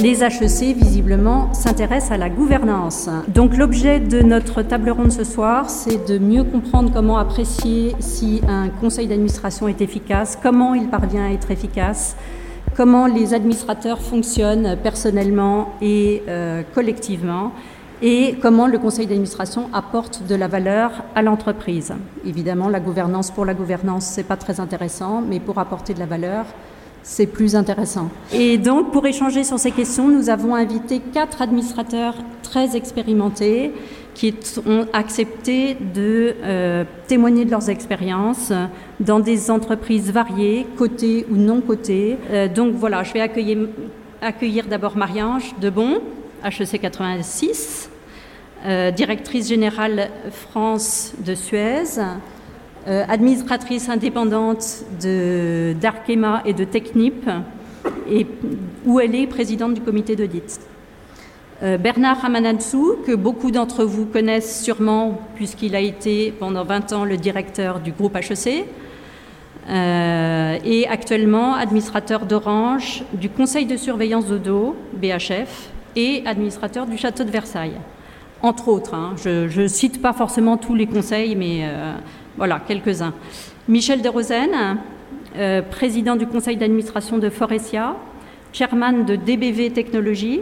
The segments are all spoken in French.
Les HEC, visiblement, s'intéressent à la gouvernance. Donc l'objet de notre table ronde ce soir, c'est de mieux comprendre comment apprécier si un conseil d'administration est efficace, comment il parvient à être efficace, comment les administrateurs fonctionnent personnellement et euh, collectivement, et comment le conseil d'administration apporte de la valeur à l'entreprise. Évidemment, la gouvernance pour la gouvernance, c'est pas très intéressant, mais pour apporter de la valeur, c'est plus intéressant. Et donc, pour échanger sur ces questions, nous avons invité quatre administrateurs très expérimentés qui ont accepté de euh, témoigner de leurs expériences dans des entreprises variées, cotées ou non cotées. Euh, donc voilà, je vais accueillir, d'abord Marie-Ange Debon, HEC 86, euh, directrice générale France de Suez, euh, administratrice indépendante d'Arkema et de Technip, et, où elle est présidente du comité d'audit. Euh, Bernard Ramanansou, que beaucoup d'entre vous connaissent sûrement, puisqu'il a été pendant 20 ans le directeur du groupe HEC, euh, et actuellement administrateur d'Orange, du conseil de surveillance d'Odo, BHF, et administrateur du château de Versailles. Entre autres, hein. je ne cite pas forcément tous les conseils, mais voilà, quelques-uns. Michel Derosen, euh, président du conseil d'administration de Forestia, chairman de DBV Technologies,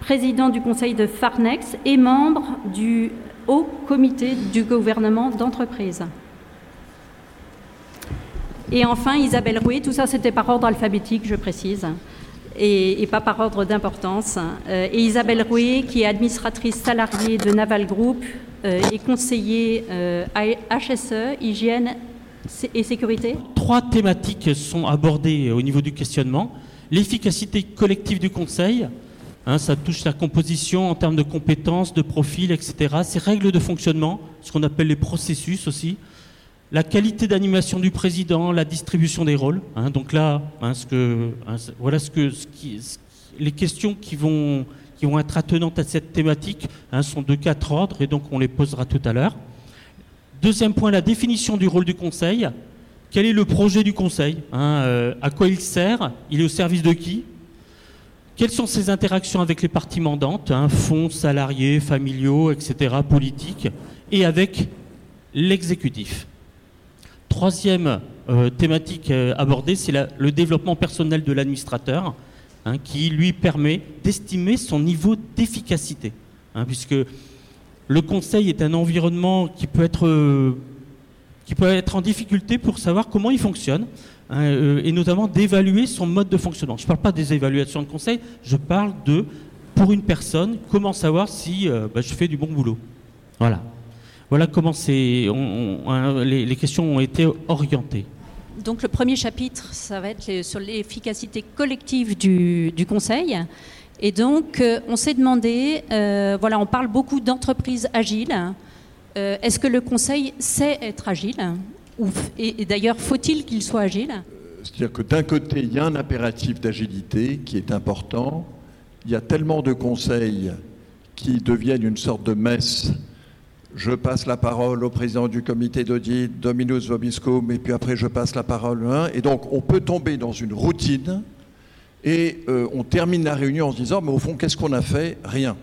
président du conseil de Farnex et membre du haut comité du gouvernement d'entreprise. Et enfin, Isabelle Rouet, tout ça c'était par ordre alphabétique, je précise, et, pas par ordre d'importance. Euh, et Isabelle Rouet, qui est administratrice salariée de Naval Group, et conseiller euh, HSE, hygiène et sécurité Trois thématiques sont abordées au niveau du questionnement. L'efficacité collective du Conseil, hein, ça touche la composition en termes de compétences, de profils, etc. Ses règles de fonctionnement, ce qu'on appelle les processus aussi. La qualité d'animation du président, la distribution des rôles. Hein. donc là, hein, voilà ce que, les questions qui vont qui vont être attenantes à cette thématique hein, sont de quatre ordres et donc on les posera tout à l'heure. Deuxième point, la définition du rôle du Conseil. Quel est le projet du Conseil hein, euh, À quoi il sert Il est au service de qui? Quelles sont ses interactions avec les parties mandantes, hein, fonds, salariés, familiaux, etc., politiques, et avec l'exécutif? Troisième euh, thématique euh, abordée, c'est le développement personnel de l'administrateur. Hein, qui lui permet d'estimer son niveau d'efficacité. Hein, puisque le conseil est un environnement qui peut être, euh, qui peut être en difficulté pour savoir comment il fonctionne. Hein, euh, et notamment d'évaluer son mode de fonctionnement. Je ne parle pas des évaluations de conseil, je parle de, pour une personne, comment savoir si euh, bah, je fais du bon boulot. Voilà. Voilà comment les, les questions ont été orientées. Donc le premier chapitre, ça va être sur l'efficacité collective du, Conseil. Et donc euh, on s'est demandé, euh, voilà, on parle beaucoup d'entreprises agiles. Euh, est-ce que le Conseil sait être agile Et, d'ailleurs, faut-il qu'il soit agile? C'est-à-dire que d'un côté, il y a un impératif d'agilité qui est important. Il y a tellement de conseils qui deviennent une sorte de messe je passe la parole au président du comité d'audit, Dominus Vobiscum, et puis après je passe la parole à un. Et donc on peut tomber dans une routine et euh, on termine la réunion en se disant, mais au fond, qu'est-ce qu'on a fait? Rien.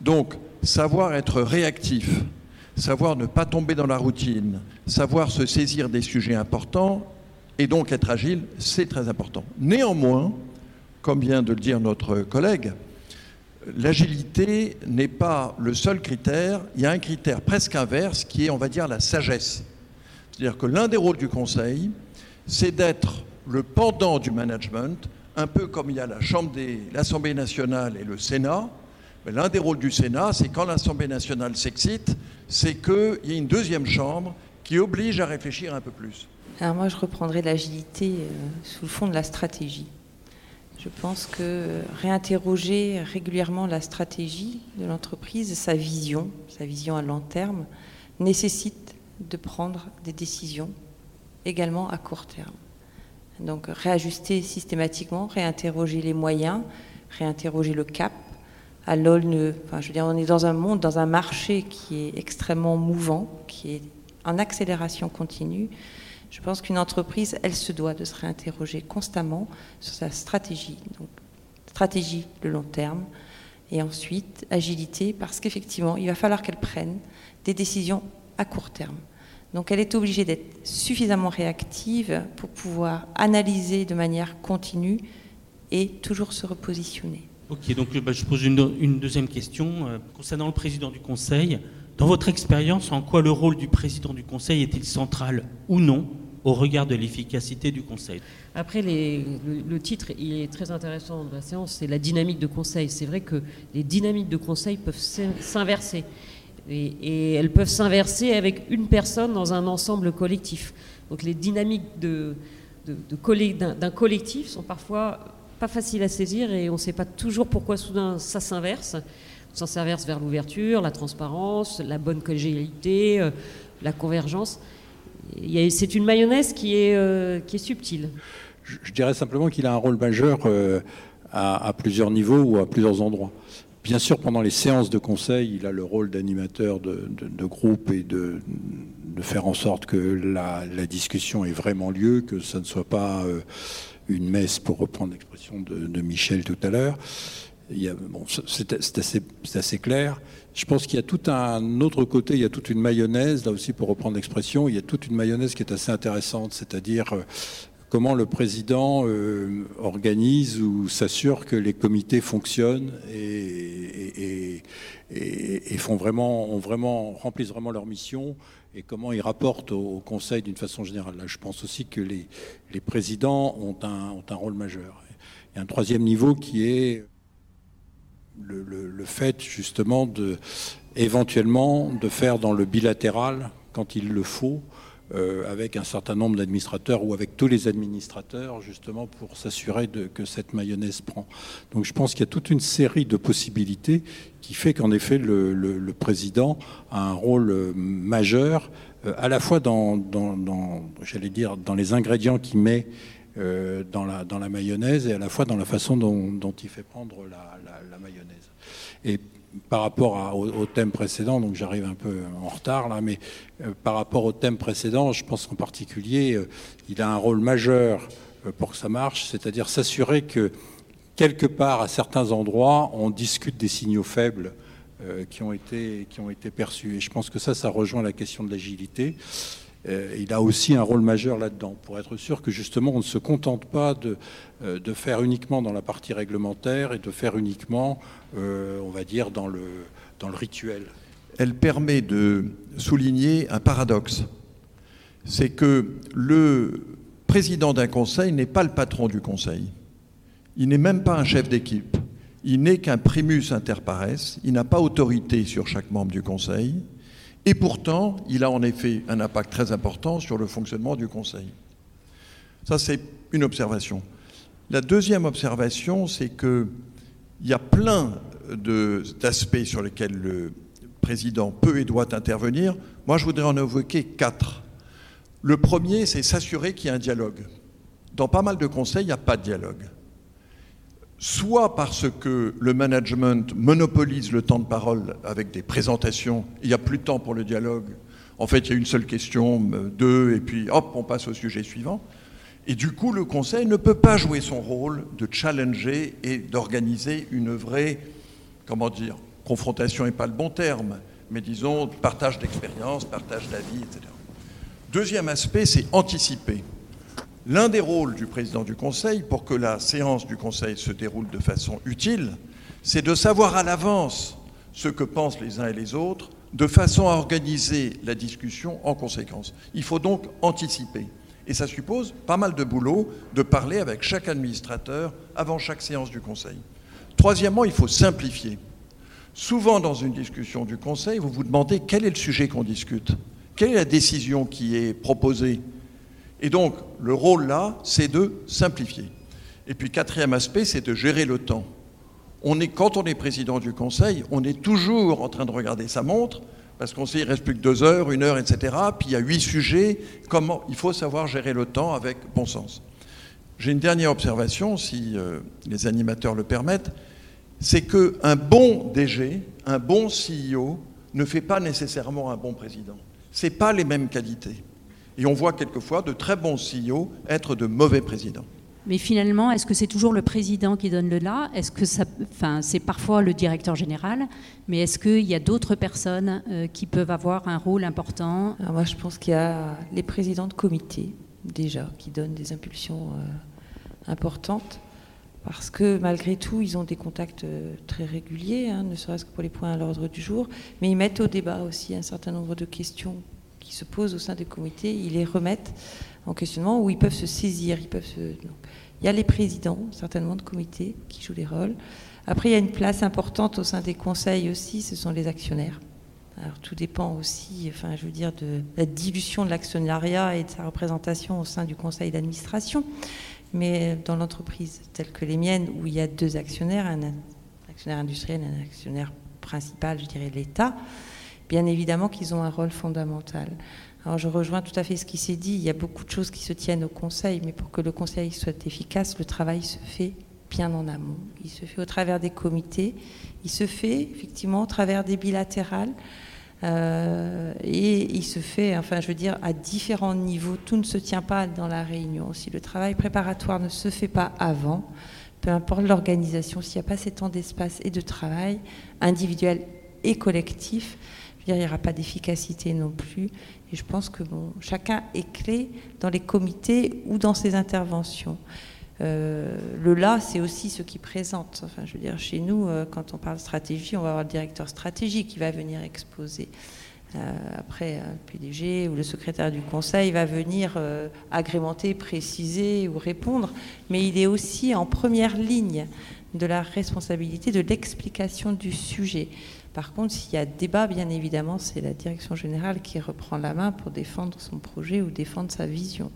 Donc savoir être réactif, savoir ne pas tomber dans la routine, savoir se saisir des sujets importants et donc être agile, c'est très important. Néanmoins, comme vient de le dire notre collègue, l'agilité n'est pas le seul critère, il y a un critère presque inverse qui est, on va dire, la sagesse. C'est-à-dire que l'un des rôles du Conseil, c'est d'être le pendant du management, un peu comme il y a la Chambre des, l'Assemblée nationale et le Sénat. l'un des rôles du Sénat, c'est quand l'Assemblée nationale s'excite, c'est qu'il y ait une deuxième chambre qui oblige à réfléchir un peu plus. Alors moi, je reprendrai l'agilité euh, sous le fond de la stratégie. Je pense que réinterroger régulièrement la stratégie de l'entreprise, sa vision, sa vision à long terme, nécessite de prendre des décisions également à court terme. Donc réajuster systématiquement, réinterroger les moyens, réinterroger le cap. À l'aune, enfin, je veux dire, on est dans un monde, dans un marché qui est extrêmement mouvant, qui est en accélération continue. Je pense qu'une entreprise, elle se doit de se réinterroger constamment sur sa stratégie. Donc, stratégie le long terme, et ensuite agilité, parce qu'effectivement, il va falloir qu'elle prenne des décisions à court terme. Donc elle est obligée d'être suffisamment réactive pour pouvoir analyser de manière continue et toujours se repositionner. Ok, donc bah, je pose une, deuxième question euh, concernant le président du Conseil. Dans votre expérience, en quoi le rôle du président du Conseil est-il central ou non au regard de l'efficacité du Conseil? Après, le, titre il est très intéressant de la séance, c'est la dynamique de Conseil. C'est vrai que les dynamiques de Conseil peuvent s'inverser. Et, elles peuvent s'inverser avec une personne dans un ensemble collectif. Donc les dynamiques d'un collectif sont parfois pas faciles à saisir et on ne sait pas toujours pourquoi soudain ça s'inverse. Ça s'inverse vers l'ouverture, la transparence, la bonne collégialité, euh, la convergence. C'est une mayonnaise qui est, euh, subtile. Je, dirais simplement qu'il a un rôle majeur euh, à, plusieurs niveaux ou à plusieurs endroits. Bien sûr, pendant les séances de conseil, il a le rôle d'animateur de, groupe et de, faire en sorte que la, discussion ait vraiment lieu, que ça ne soit pas une messe, pour reprendre l'expression de, Michel tout à l'heure. C'est assez, clair. Je pense qu'il y a tout un autre côté, il y a toute une mayonnaise, là aussi pour reprendre l'expression, il y a toute une mayonnaise qui est assez intéressante, c'est-à-dire euh, comment le président euh, organise ou s'assure que les comités fonctionnent et, font vraiment, remplissent vraiment leur mission et comment ils rapportent au, Conseil d'une façon générale. Là, je pense aussi que les, présidents ont un, rôle majeur. Il y a un troisième niveau qui est le, fait justement de éventuellement de faire dans le bilatéral quand il le faut euh, avec un certain nombre d'administrateurs ou avec tous les administrateurs, justement pour s'assurer que cette mayonnaise prend. Donc je pense qu'il y a toute une série de possibilités qui fait qu'en effet le, président a un rôle euh, majeur, euh, à la fois dans, j'allais dire, dans les ingrédients qu'il met dans, la, dans la mayonnaise et à la fois dans la façon dont, il fait prendre la mayonnaise. Et par rapport au, thème précédent, donc j'arrive un peu en retard là, mais euh, par rapport au thème précédent, je pense qu'en particulier, euh, il a un rôle majeur euh, pour que ça marche, c'est-à-dire s'assurer que quelque part, à certains endroits, on discute des signaux faibles qui, ont été, qui ont été perçus. Et je pense que ça, ça rejoint la question de l'agilité. Euh, il a aussi un rôle majeur là-dedans, pour être sûr que justement on ne se contente pas de, euh, de, faire uniquement dans la partie réglementaire et de faire uniquement, euh, on va dire, dans le, dans le rituel. Elle permet de souligner un paradoxe. C'est que le président d'un conseil n'est pas le patron du conseil. Il n'est même pas un chef d'équipe. Il n'est qu'un primus inter pares. Il n'a pas autorité sur chaque membre du conseil. Et pourtant, il a en effet un impact très important sur le fonctionnement du Conseil. Ça, c'est une observation. La deuxième observation, c'est qu'il y a plein d'aspects sur lesquels le président peut et doit intervenir. Moi, je voudrais en évoquer quatre. Le premier, c'est s'assurer qu'il y a un dialogue. Dans pas mal de conseils, il n'y a pas de dialogue soit parce que le management monopolise le temps de parole avec des présentations, il n'y a plus de temps pour le dialogue, en fait il y a une seule question, euh, deux, et puis hop, on passe au sujet suivant. Et du coup, le Conseil ne peut pas jouer son rôle de challenger et d'organiser une vraie, comment dire, confrontation n'est pas le bon terme, mais disons partage d'expérience, partage d'avis, etc. Deuxième aspect, c'est anticiper. L'un des rôles du président du Conseil, pour que la séance du Conseil se déroule de façon utile, c'est de savoir à l'avance ce que pensent les uns et les autres, de façon à organiser la discussion en conséquence. Il faut donc anticiper. Et ça suppose pas mal de boulot de parler avec chaque administrateur avant chaque séance du Conseil. Troisièmement, il faut simplifier. Souvent dans une discussion du Conseil, vous vous demandez quel est le sujet qu'on discute, quelle est la décision qui est proposée, et donc, le rôle là, c'est de simplifier. Et puis, quatrième aspect, c'est de gérer le temps. On est, quand on est président du Conseil, on est toujours en train de regarder sa montre, parce qu'on sait qu'il reste plus que deux heures, une heure, etc. Puis il y a huit sujets. Comment Il faut savoir gérer le temps avec bon sens. J'ai une dernière observation, si euh, les animateurs le permettent, c'est qu'un bon DG, un bon CEO, ne fait pas nécessairement un bon président. Ce pas les mêmes qualités. Et on voit quelquefois de très bons CEO être de mauvais présidents. Mais finalement, est-ce que c'est toujours le président qui donne le là? Est-ce que ça, enfin, c'est parfois le directeur général, mais est-ce qu'il y a d'autres personnes euh, qui peuvent avoir un rôle important? Moi, je pense qu'il y a les présidents de comité déjà qui donnent des impulsions euh, importantes, parce que malgré tout, ils ont des contacts euh, très réguliers, hein, ne serait-ce que pour les points à l'ordre du jour, mais ils mettent au débat aussi un certain nombre de questions se posent au sein des comités, ils les remettent en questionnement où ils peuvent se saisir. Il y a les présidents, certainement, de comités qui jouent les rôles. Après, il y a une place importante au sein des conseils aussi, ce sont les actionnaires. Alors tout dépend aussi, enfin, je veux dire, de la dilution de l'actionnariat et de sa représentation au sein du conseil d'administration. Mais dans l'entreprise telle que les miennes, où il y a deux actionnaires, un actionnaire industriel et un actionnaire principal, je dirais l'État, bien évidemment qu'ils ont un rôle fondamental. Alors je rejoins tout à fait ce qui s'est dit, il y a beaucoup de choses qui se tiennent au Conseil, mais pour que le Conseil soit efficace, le travail se fait bien en amont. Il se fait au travers des comités, il se fait effectivement au travers des bilatérales, euh, et il se fait, enfin je veux dire, à différents niveaux. Tout ne se tient pas dans la réunion. Si le travail préparatoire ne se fait pas avant, peu importe l'organisation, s'il n'y a pas ces temps d'espace et de travail individuel et collectif, il n'y aura pas d'efficacité non plus. Et je pense que bon, chacun est clé dans les comités ou dans ses interventions. Euh, le là, c'est aussi ce qui présente. Enfin, je veux dire, chez nous, euh, quand on parle stratégie, on va avoir le directeur stratégique qui va venir exposer. Euh, après, le PDG ou le secrétaire du conseil va venir agrémenter, préciser ou répondre. Mais il est aussi en première ligne de la responsabilité de l'explication du sujet. Par contre, s'il y a débat, bien évidemment, c'est la direction générale qui reprend la main pour défendre son projet ou défendre sa vision.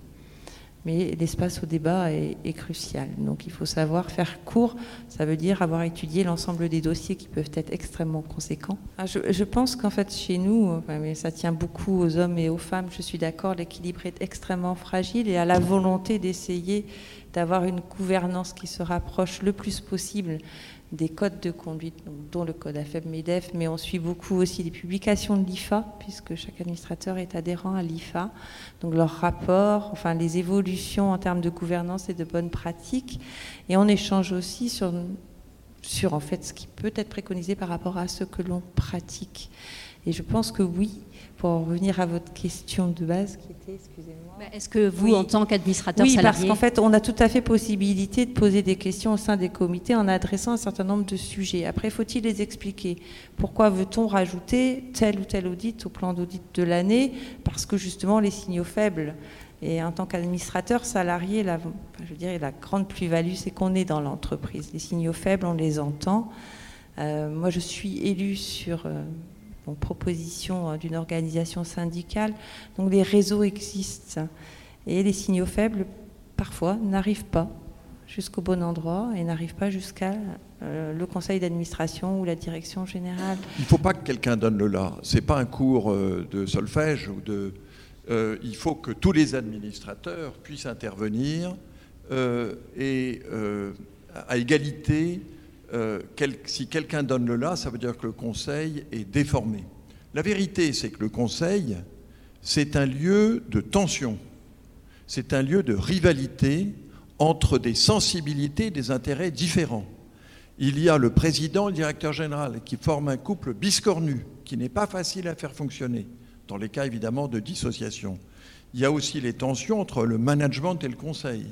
Mais l'espace au débat est, crucial. Donc il faut savoir faire court, ça veut dire avoir étudié l'ensemble des dossiers qui peuvent être extrêmement conséquents. Ah, je, pense qu'en fait chez nous, mais ça tient beaucoup aux hommes et aux femmes, je suis d'accord, l'équilibre est extrêmement fragile et à la volonté d'essayer d'avoir une gouvernance qui se rapproche le plus possible des codes de conduite, dont le code AFEB-MEDEF, mais on suit beaucoup aussi les publications de l'IFA, puisque chaque administrateur est adhérent à l'IFA. Donc leurs rapports, enfin les évolutions en termes de gouvernance et de bonnes pratiques. Et on échange aussi sur, sur en fait ce qui peut être préconisé par rapport à ce que l'on pratique. Et je pense que oui, pour revenir à votre question de base, qui était, excusez-moi. Bah, est-ce que vous, en tant qu'administrateur oui, salarié. parce qu'en fait, on a tout à fait possibilité de poser des questions au sein des comités en adressant un certain nombre de sujets. Après, faut-il les expliquer? Pourquoi veut-on rajouter tel ou tel audit au plan d'audit de l'année? Parce que justement, les signaux faibles. Et en tant qu'administrateur salarié, la, je dirais, la grande plus-value, c'est qu'on est dans l'entreprise. Les signaux faibles, on les entend. Euh, moi, je suis élue sur. Euh, proposition euh, d'une organisation syndicale. Donc les réseaux existent et les signaux faibles, parfois, n'arrivent pas jusqu'au bon endroit et n'arrivent pas jusqu'à euh, le conseil d'administration ou la direction générale. Il ne faut pas que quelqu'un donne le là. Ce n'est pas un cours euh, de solfège ou de. il faut que tous les administrateurs puissent intervenir et à égalité euh, si quelqu'un donne le là, ça veut dire que le Conseil est déformé. La vérité, c'est que le Conseil, c'est un lieu de tension, c'est un lieu de rivalité entre des sensibilités, des intérêts différents. Il y a le président et le directeur général qui forment un couple biscornu qui n'est pas facile à faire fonctionner, dans les cas évidemment de dissociation. Il y a aussi les tensions entre le management et le conseil.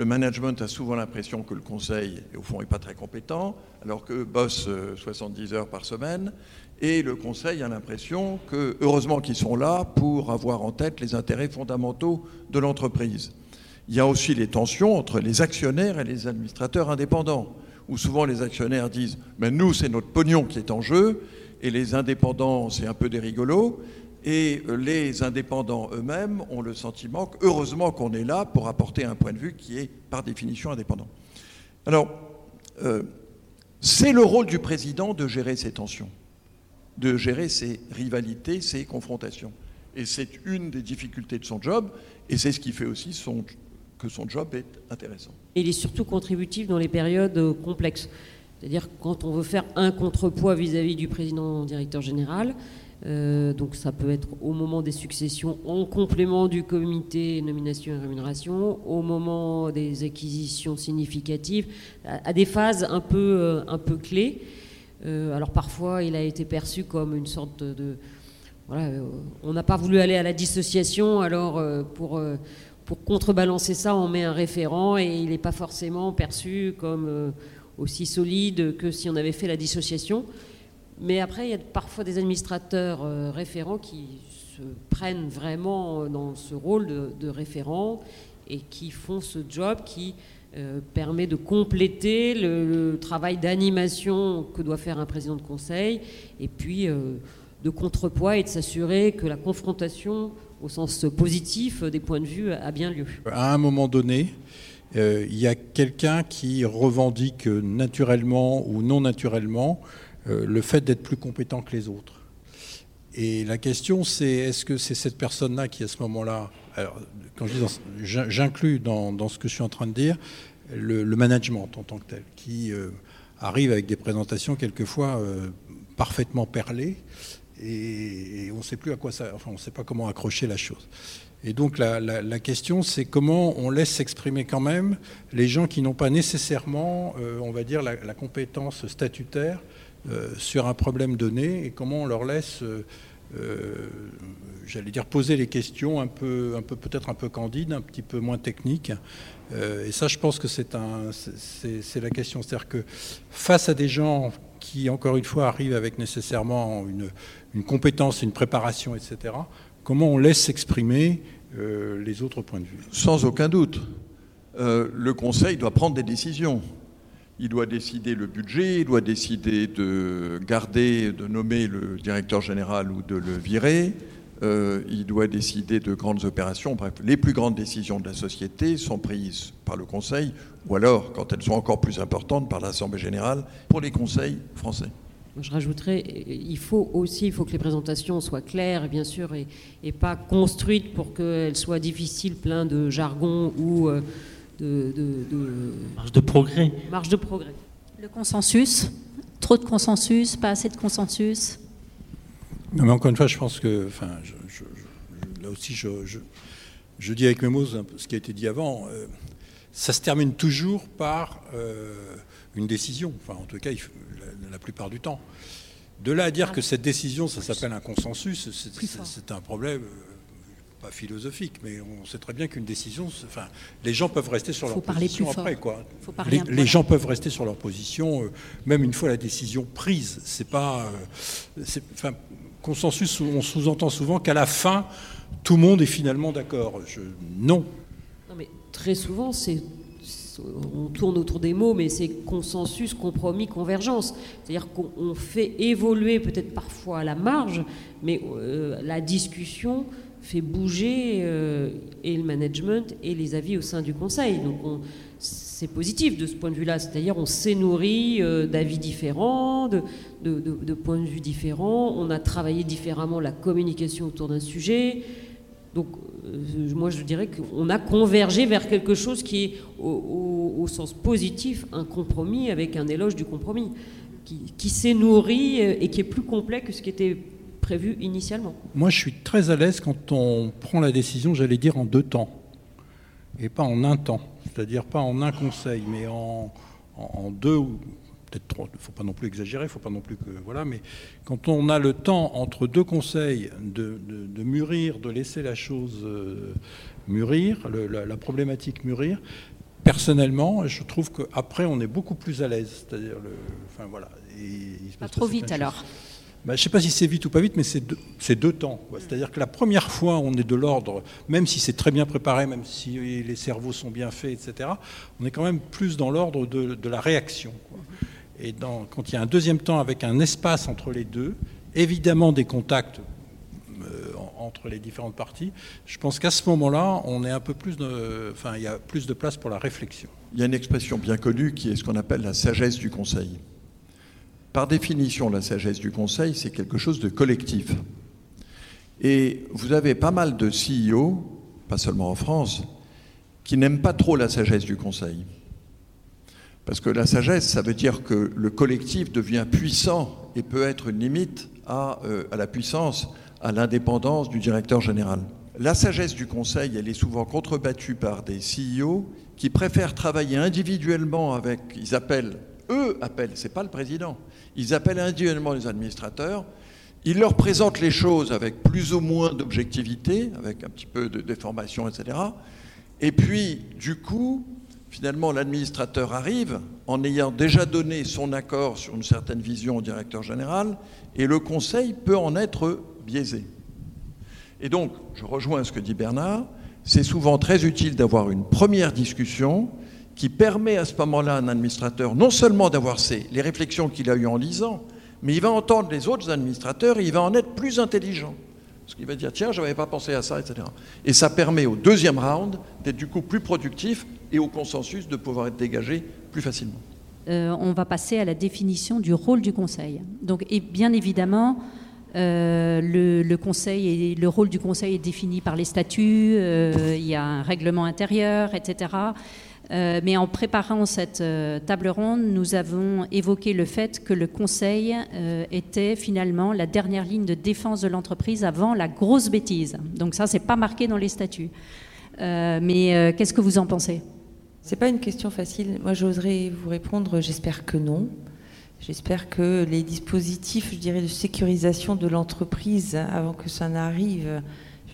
Le management a souvent l'impression que le conseil, au fond, n'est pas très compétent, alors que bosse 70 heures par semaine. Et le conseil a l'impression que, heureusement qu'ils sont là pour avoir en tête les intérêts fondamentaux de l'entreprise. Il y a aussi les tensions entre les actionnaires et les administrateurs indépendants, où souvent les actionnaires disent Mais nous, c'est notre pognon qui est en jeu, et les indépendants, c'est un peu des rigolos. Et les indépendants eux-mêmes ont le sentiment heureusement qu'on est là pour apporter un point de vue qui est par définition indépendant. Alors, euh, c'est le rôle du président de gérer ces tensions, de gérer ces rivalités, ces confrontations. Et c'est une des difficultés de son job, et c'est ce qui fait aussi que son job est intéressant. Il est surtout contributif dans les périodes complexes. C'est-à-dire quand on veut faire un contrepoids vis-à-vis du président directeur général, Euh, donc ça peut être au moment des successions en complément du comité nomination et rémunération, au moment des acquisitions significatives, à, des phases un peu, euh, un peu clés. Euh, alors parfois il a été perçu comme une sorte de... voilà, on n'a pas voulu aller à la dissociation, alors pour, pour contrebalancer ça on met un référent et il n'est pas forcément perçu comme aussi solide que si on avait fait la dissociation. Mais après, il y a parfois des administrateurs euh, référents qui se prennent vraiment dans ce rôle de, référent et qui font ce job qui euh, permet de compléter le, travail d'animation que doit faire un président de conseil et puis euh, de contrepoids et de s'assurer que la confrontation au sens positif des points de vue a bien lieu. À un moment donné, il y a quelqu'un qui revendique naturellement ou non naturellement euh, le fait d'être plus compétent que les autres. Et la question, c'est est-ce que c'est cette personne-là qui, à ce moment-là, quand j'inclus dans, ce que je suis en train de dire, le, management en tant que tel, qui euh, arrive avec des présentations quelquefois euh, parfaitement perlées, et, on ne sait plus à quoi ça, enfin, on ne sait pas comment accrocher la chose. Et donc la, question, c'est comment on laisse s'exprimer quand même les gens qui n'ont pas nécessairement, on va dire, la, compétence statutaire euh, sur un problème donné et comment on leur laisse, euh, euh, j'allais dire, poser les questions un peu, un peu peut-être un peu candides, un petit peu moins techniques. et ça, je pense que c'est un, c'est la question. C'est-à-dire que face à des gens qui, encore une fois, arrivent avec nécessairement une compétence, une préparation, etc., comment on laisse s'exprimer les autres points de vue? Sans aucun doute. le Conseil doit prendre des décisions il doit décider le budget, il doit décider de garder, de nommer le directeur général ou de le virer, euh, il doit décider de grandes opérations. Bref, les plus grandes décisions de la société sont prises par le Conseil, ou alors, quand elles sont encore plus importantes, par l'Assemblée générale, pour les conseils français. Je rajouterais, il faut aussi que les présentations soient claires, bien sûr, et, pas construites pour qu'elles soient difficiles, plein de jargon ou... Euh, de, marge de progrès. Marge de progrès. Le consensus, trop de consensus, pas assez de consensus. Non, mais encore une fois, je pense que, enfin, là aussi, je, dis avec mes mots ce qui a été dit avant. Euh, ça se termine toujours par euh, une décision. Enfin, en tout cas, la, plupart du temps. De là à dire que cette décision, ça s'appelle un consensus, c'est un problème. Pas philosophique, mais on sait très bien qu'une décision, enfin, les gens peuvent rester sur leur position après, quoi. les, gens peuvent rester sur leur position, euh, même une fois la décision prise. C'est pas, euh, enfin, consensus. On sous-entend souvent qu'à la fin, tout le monde est finalement d'accord. Non. Non, mais très souvent, c'est on tourne autour des mots, mais c'est consensus, compromis, convergence. C'est-à-dire qu'on fait évoluer peut-être parfois à la marge, mais euh, la discussion fait bouger euh, et le management et les avis au sein du conseil. Donc c'est positif de ce point de vue-là. C'est-à-dire on s'est nourri euh, d'avis différents, de, points de vue différents. On a travaillé différemment la communication autour d'un sujet. Donc euh, moi je dirais qu'on a convergé vers quelque chose qui est au, sens positif un compromis avec un éloge du compromis, qui s'est nourri et qui est plus complet que ce qui était prévu initialement. Moi, je suis très à l'aise quand on prend la décision, j'allais dire, en deux temps, et pas en un temps. C'est-à-dire pas en un conseil, mais en, en, deux ou peut-être trois. Il ne faut pas non plus exagérer, il faut pas non plus que... Voilà, mais quand on a le temps entre deux conseils de, de, mûrir, de laisser la chose euh, mûrir, la, problématique mûrir, personnellement, je trouve qu'après, on est beaucoup plus à l'aise. C'est-à-dire, le, enfin voilà. Et pas trop vite alors. Bah, je ne sais pas si c'est vite ou pas vite, mais c'est deux, temps. C'est-à-dire que la première fois, on est de l'ordre, même si c'est très bien préparé, même si les cerveaux sont bien faits, etc., on est quand même plus dans l'ordre de, la réaction. Et quand il y a un deuxième temps avec un espace entre les deux, évidemment des contacts euh, entre les différentes parties, je pense qu'à ce moment-là, on est un peu plus enfin, il y a plus de place pour la réflexion. Il y a une expression bien connue qui est ce qu'on appelle la sagesse du Conseil. Par définition, la sagesse du Conseil, c'est quelque chose de collectif. Et vous avez pas mal de CEO, pas seulement en France, qui n'aiment pas trop la sagesse du Conseil. Parce que la sagesse, ça veut dire que le collectif devient puissant et peut être une limite à, euh, la puissance, à l'indépendance du directeur général. La sagesse du conseil, elle est souvent contrebattue par des CEO qui préfèrent travailler individuellement avec, ils appellent, eux appellent, c'est pas le président, ils appellent individuellement les administrateurs, ils leur présentent les choses avec plus ou moins d'objectivité, avec un petit peu de déformation, etc. Et puis, du coup, finalement, l'administrateur arrive en ayant déjà donné son accord sur une certaine vision au directeur général, et le conseil peut en être biaisé. Et donc, je rejoins ce que dit Bernard, c'est souvent très utile d'avoir une première discussion qui permet à ce moment-là à un administrateur non seulement d'avoir les réflexions qu'il a eues en lisant, mais il va entendre les autres administrateurs et il va en être plus intelligent. Parce qu'il va dire, tiens, je n'avais pas pensé à ça, etc. Et ça permet au deuxième round d'être du coup plus productif et au consensus de pouvoir être dégagé plus facilement. Euh, on va passer à la définition du rôle du Conseil. Donc, et bien évidemment, euh, le, conseil et le rôle du Conseil est défini par les statuts, euh, il y a un règlement intérieur, etc. mais en préparant cette table ronde, nous avons évoqué le fait que le Conseil était finalement la dernière ligne de défense de l'entreprise avant la grosse bêtise. Donc ça, c'est pas marqué dans les statuts. mais qu'est-ce que vous en pensez? C'est pas une question facile. Moi, j'oserais vous répondre, j'espère que non. J'espère que les dispositifs, je dirais, de sécurisation de l'entreprise avant que ça n'arrive,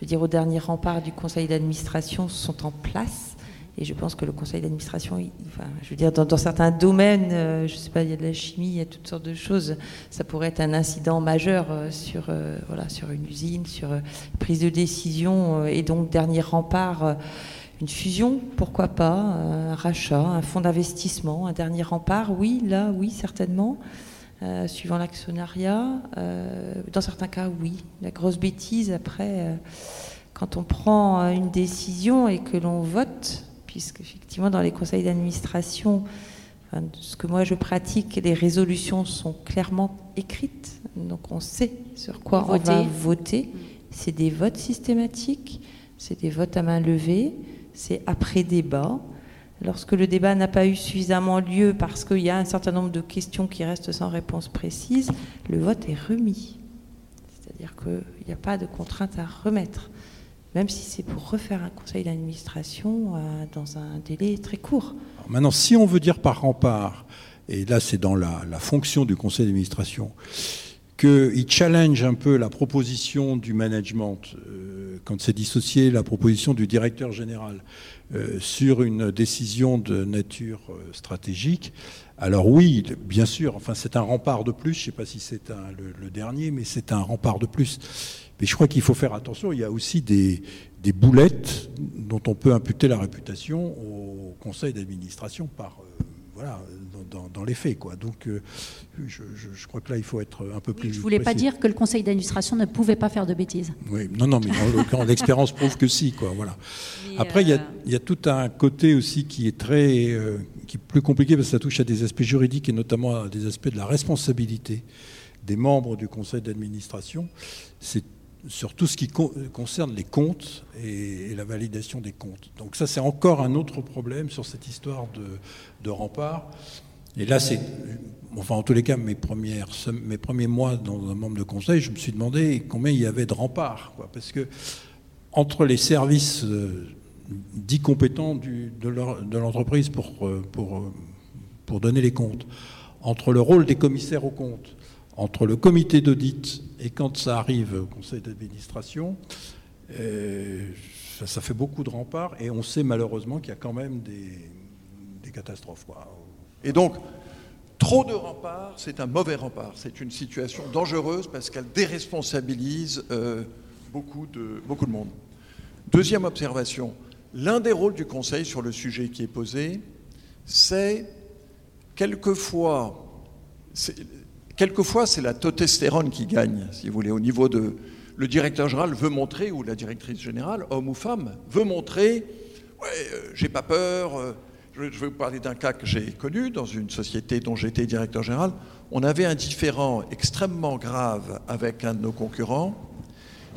je veux au dernier rempart du conseil d'administration sont en place. Et je pense que le conseil d'administration, enfin, je veux dire, dans, certains domaines, euh, je ne sais pas, il y a de la chimie, il y a toutes sortes de choses, ça pourrait être un incident majeur euh, sur, euh, voilà, sur une usine, sur prise de décision, et donc dernier rempart une fusion, pourquoi pas, un rachat, un fonds d'investissement, un dernier rempart, oui, là, oui, certainement. Suivant l'actionnariat, dans certains cas, oui. La grosse bêtise, après, quand on prend une décision et que l'on vote, puisque effectivement dans les conseils d'administration, ce que moi je pratique, les résolutions sont clairement écrites, donc on sait sur quoi on va voter. C'est des votes systématiques, c'est des votes à main levée c'est après débat. Lorsque le débat n'a pas eu suffisamment lieu parce qu'il y a un certain nombre de questions qui restent sans réponse précise, le vote est remis. C'est-à-dire qu'il n'y a pas de contrainte à remettre, même si c'est pour refaire un conseil d'administration euh, dans un délai très court. maintenant, si on veut dire par rempart, et là c'est dans la, fonction du conseil d'administration, qu'il challenge un peu la proposition du management. Euh, quand c'est dissocié la proposition du directeur général euh, sur une décision de nature stratégique, alors oui, bien sûr, enfin c'est un rempart de plus, je ne sais pas si c'est le, dernier, mais c'est un rempart de plus. Mais je crois qu'il faut faire attention, il y a aussi des, boulettes dont on peut imputer la réputation au conseil d'administration par... Euh, voilà, dans, les faits. Quoi. Donc, euh, je, crois que là, il faut être un peu plus. je ne voulais pas dire que le conseil d'administration ne pouvait pas faire de bêtises. Oui, non, non, mais l'expérience prouve que si. Quoi, voilà. Après, il y, a, tout un côté aussi qui est très, euh, qui est plus compliqué parce que ça touche à des aspects juridiques et notamment à des aspects de la responsabilité des membres du conseil d'administration. C'est sur tout ce qui concerne les comptes et, la validation des comptes. Donc ça, c'est encore un autre problème sur cette histoire de, de rempart. Et là, c'est, enfin, en tous les cas, mes, premières, mes premiers mois dans un membre de conseil, je me suis demandé combien il y avait de remparts. Parce que entre les services euh, dits compétents de l'entreprise pour, euh, pour, euh, pour donner les comptes, entre le rôle des commissaires aux comptes, entre le comité d'audit et quand ça arrive au conseil d'administration, ça, fait beaucoup de remparts et on sait malheureusement qu'il y a quand même des, catastrophes. Et donc, trop de remparts, c'est un mauvais rempart. C'est une situation dangereuse parce qu'elle déresponsabilise euh, beaucoup, de, beaucoup de monde. Deuxième observation, l'un des rôles du Conseil sur le sujet qui est posé, c'est quelquefois, quelquefois c'est la testostérone qui gagne, si vous voulez, au niveau de... Le directeur général veut montrer, ou la directrice générale, homme ou femme, veut montrer, ouais, euh, j'ai pas peur, euh, je vais vous parler d'un cas que j'ai connu dans une société dont j'étais directeur général. On avait un différend extrêmement grave avec un de nos concurrents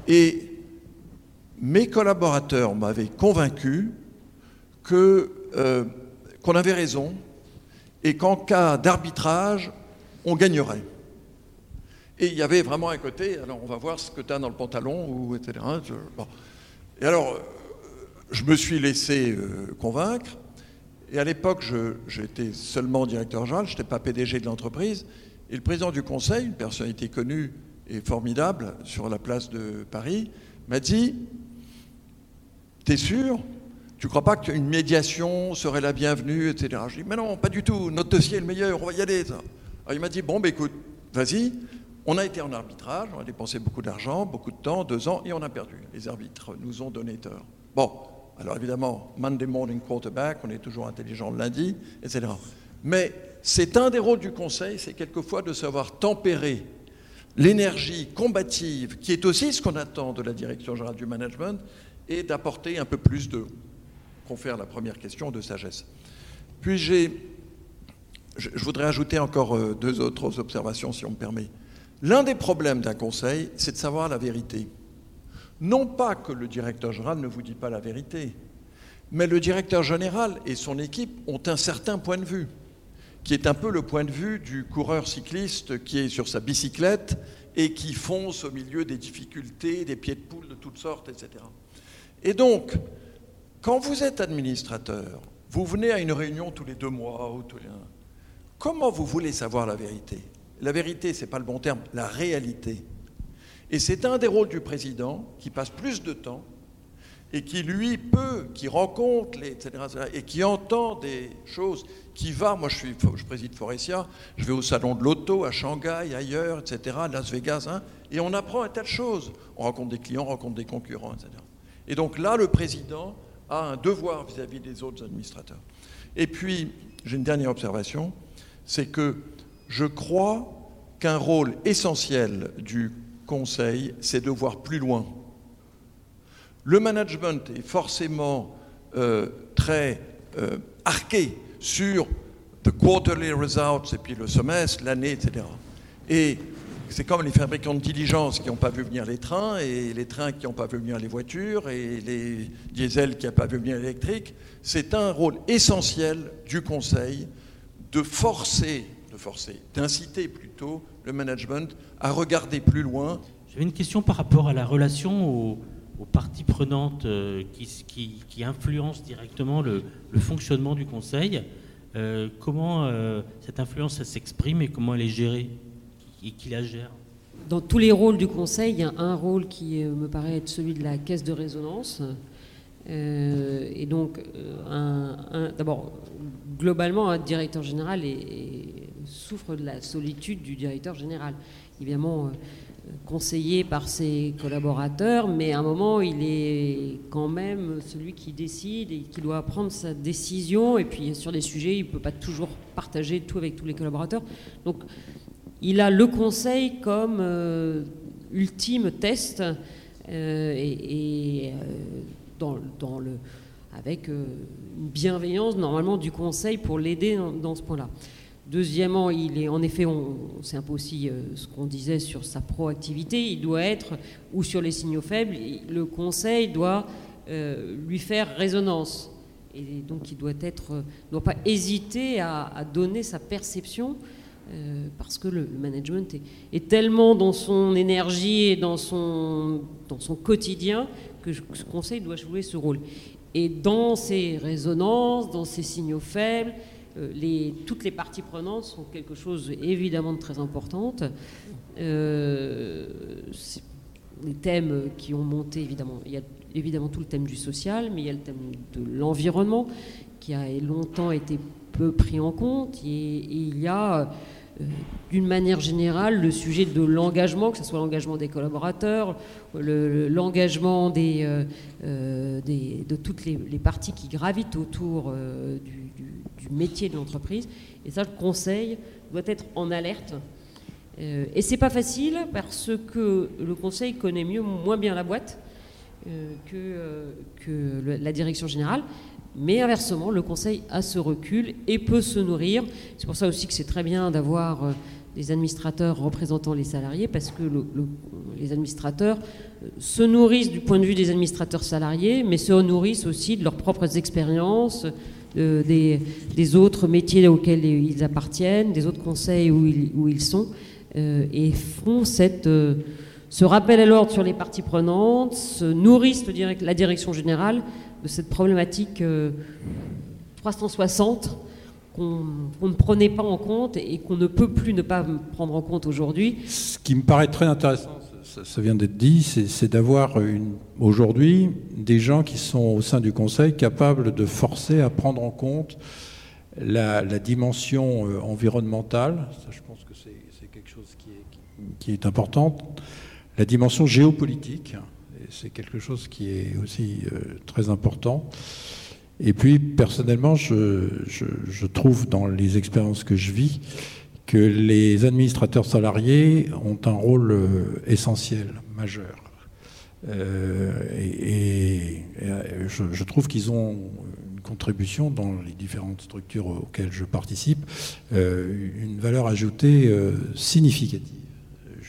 et mes collaborateurs m'avaient convaincu euh, qu'on avait raison et qu'en cas d'arbitrage, on gagnerait. Et il y avait vraiment un côté, alors on va voir ce que tu as dans le pantalon, ou etc. Et alors, je me suis laissé euh, convaincre. Et à l'époque, j'étais seulement directeur général, je n'étais pas PDG de l'entreprise. Et le président du conseil, une personnalité connue et formidable sur la place de Paris, m'a dit T'es sûr? Tu ne crois pas qu'une médiation serait la bienvenue, etc. Je dis Mais non, pas du tout, notre dossier est le meilleur, on va y aller. Alors il m'a dit Bon, ben écoute, vas-y. On a été en arbitrage, on a dépensé beaucoup d'argent, beaucoup de temps, deux ans, et on a perdu. Les arbitres nous ont donné tort. Bon, alors évidemment, Monday morning quarterback, on est toujours intelligent le lundi, etc. Mais c'est un des rôles du Conseil, c'est quelquefois de savoir tempérer l'énergie combative, qui est aussi ce qu'on attend de la direction générale du management, et d'apporter un peu plus de, confère la première question, de sagesse. Puis j'ai, je voudrais ajouter encore euh, deux autres observations, si on me permet. L'un des problèmes d'un conseil, c'est de savoir la vérité. Non pas que le directeur général ne vous dit pas la vérité, mais le directeur général et son équipe ont un certain point de vue, qui est un peu le point de vue du coureur cycliste qui est sur sa bicyclette et qui fonce au milieu des difficultés, des pieds de poule de toutes sortes, etc. Et donc, quand vous êtes administrateur, vous venez à une réunion tous les deux mois ou tous les... Comment vous voulez savoir la vérité? La vérité, ce n'est pas le bon terme, la réalité. Et c'est un des rôles du président qui passe plus de temps et qui, lui, peut, qui rencontre, les, etc., et qui entend des choses, qui va, moi je, préside Forestia, je vais au salon de l'auto à Shanghai, ailleurs, etc., Las Vegas, hein, et on apprend un tas de choses. On rencontre des clients, on rencontre des concurrents, etc. Et donc là, le président a un devoir vis-à-vis -vis des autres administrateurs. Et puis, j'ai une dernière observation, c'est que je crois qu'un rôle essentiel du conseil, c'est de voir plus loin. Le management est forcément euh, très euh, arqué sur the quarterly results et puis le semestre, l'année, etc. Et c'est comme les fabricants de diligence qui n'ont pas vu venir les trains, et les trains qui n'ont pas vu venir les voitures, et les diesels qui n'ont pas vu venir l'électrique. C'est un rôle essentiel du Conseil de forcer, de forcer, d'inciter plutôt le management à regarder plus loin. J'avais une question par rapport à la relation aux, parties prenantes euh, qui, qui, influencent directement le, fonctionnement du Conseil. Euh, comment euh, cette influence s'exprime et comment elle est gérée et qui la gère? Dans tous les rôles du Conseil, il y a un rôle qui me paraît être celui de la caisse de résonance. Et donc, d'abord, globalement, un directeur général souffre de la solitude du directeur général. Évidemment, euh, conseillé par ses collaborateurs, mais à un moment, il est quand même celui qui décide et qui doit prendre sa décision. Et puis, sur des sujets, il ne peut pas toujours partager tout avec tous les collaborateurs. Donc, il a le conseil comme euh, ultime test euh, et, dans, le, avec une bienveillance normalement du conseil pour l'aider dans ce point-là. Deuxièmement, il est en effet, c'est un peu aussi euh, ce qu'on disait sur sa proactivité, il doit être, ou sur les signaux faibles, le conseil doit euh, lui faire résonance. Et donc il doit être, doit pas hésiter à, donner sa perception, euh, parce que le, management est, tellement dans son énergie et dans son, dans son quotidien que ce conseil doit jouer ce rôle. Et dans ces résonances, dans ces signaux faibles, euh, toutes les parties prenantes sont quelque chose évidemment de très importante. Euh, les thèmes qui ont monté, évidemment, il y a évidemment tout le thème du social, mais il y a le thème de l'environnement qui a longtemps été peu pris en compte. Et, il y a, d'une manière générale, le sujet de l'engagement, que ce soit l'engagement des collaborateurs, l'engagement des, de toutes les, parties qui gravitent autour du, métier de l'entreprise. Et ça, le conseil doit être en alerte. Euh, et c'est pas facile parce que le conseil connaît mieux, moins bien la boîte euh, euh, que la direction générale. Mais inversement, le conseil a ce recul et peut se nourrir. C'est pour ça aussi que c'est très bien d'avoir des administrateurs représentant les salariés, parce que les administrateurs se nourrissent du point de vue des administrateurs salariés, mais se nourrissent aussi de leurs propres expériences, des, autres métiers auxquels ils appartiennent, des autres conseils où ils, sont, et font se rappel à l'ordre sur les parties prenantes, se nourrissent la direction générale de cette problématique 360 qu'on ne prenait pas en compte et qu'on ne peut plus ne pas prendre en compte aujourd'hui. Ce qui me paraît très intéressant, ça, vient d'être dit, c'est d'avoir aujourd'hui des gens qui sont au sein du Conseil capables de forcer à prendre en compte la, dimension euh, environnementale, ça je pense que c'est quelque chose qui est, qui est important, la dimension géopolitique, c'est quelque chose qui est aussi euh, très important. Et puis, personnellement, je, trouve dans les expériences que je vis que les administrateurs salariés ont un rôle euh, essentiel, majeur. Euh, et, je, trouve qu'ils ont une contribution dans les différentes structures auxquelles je participe, une valeur ajoutée significative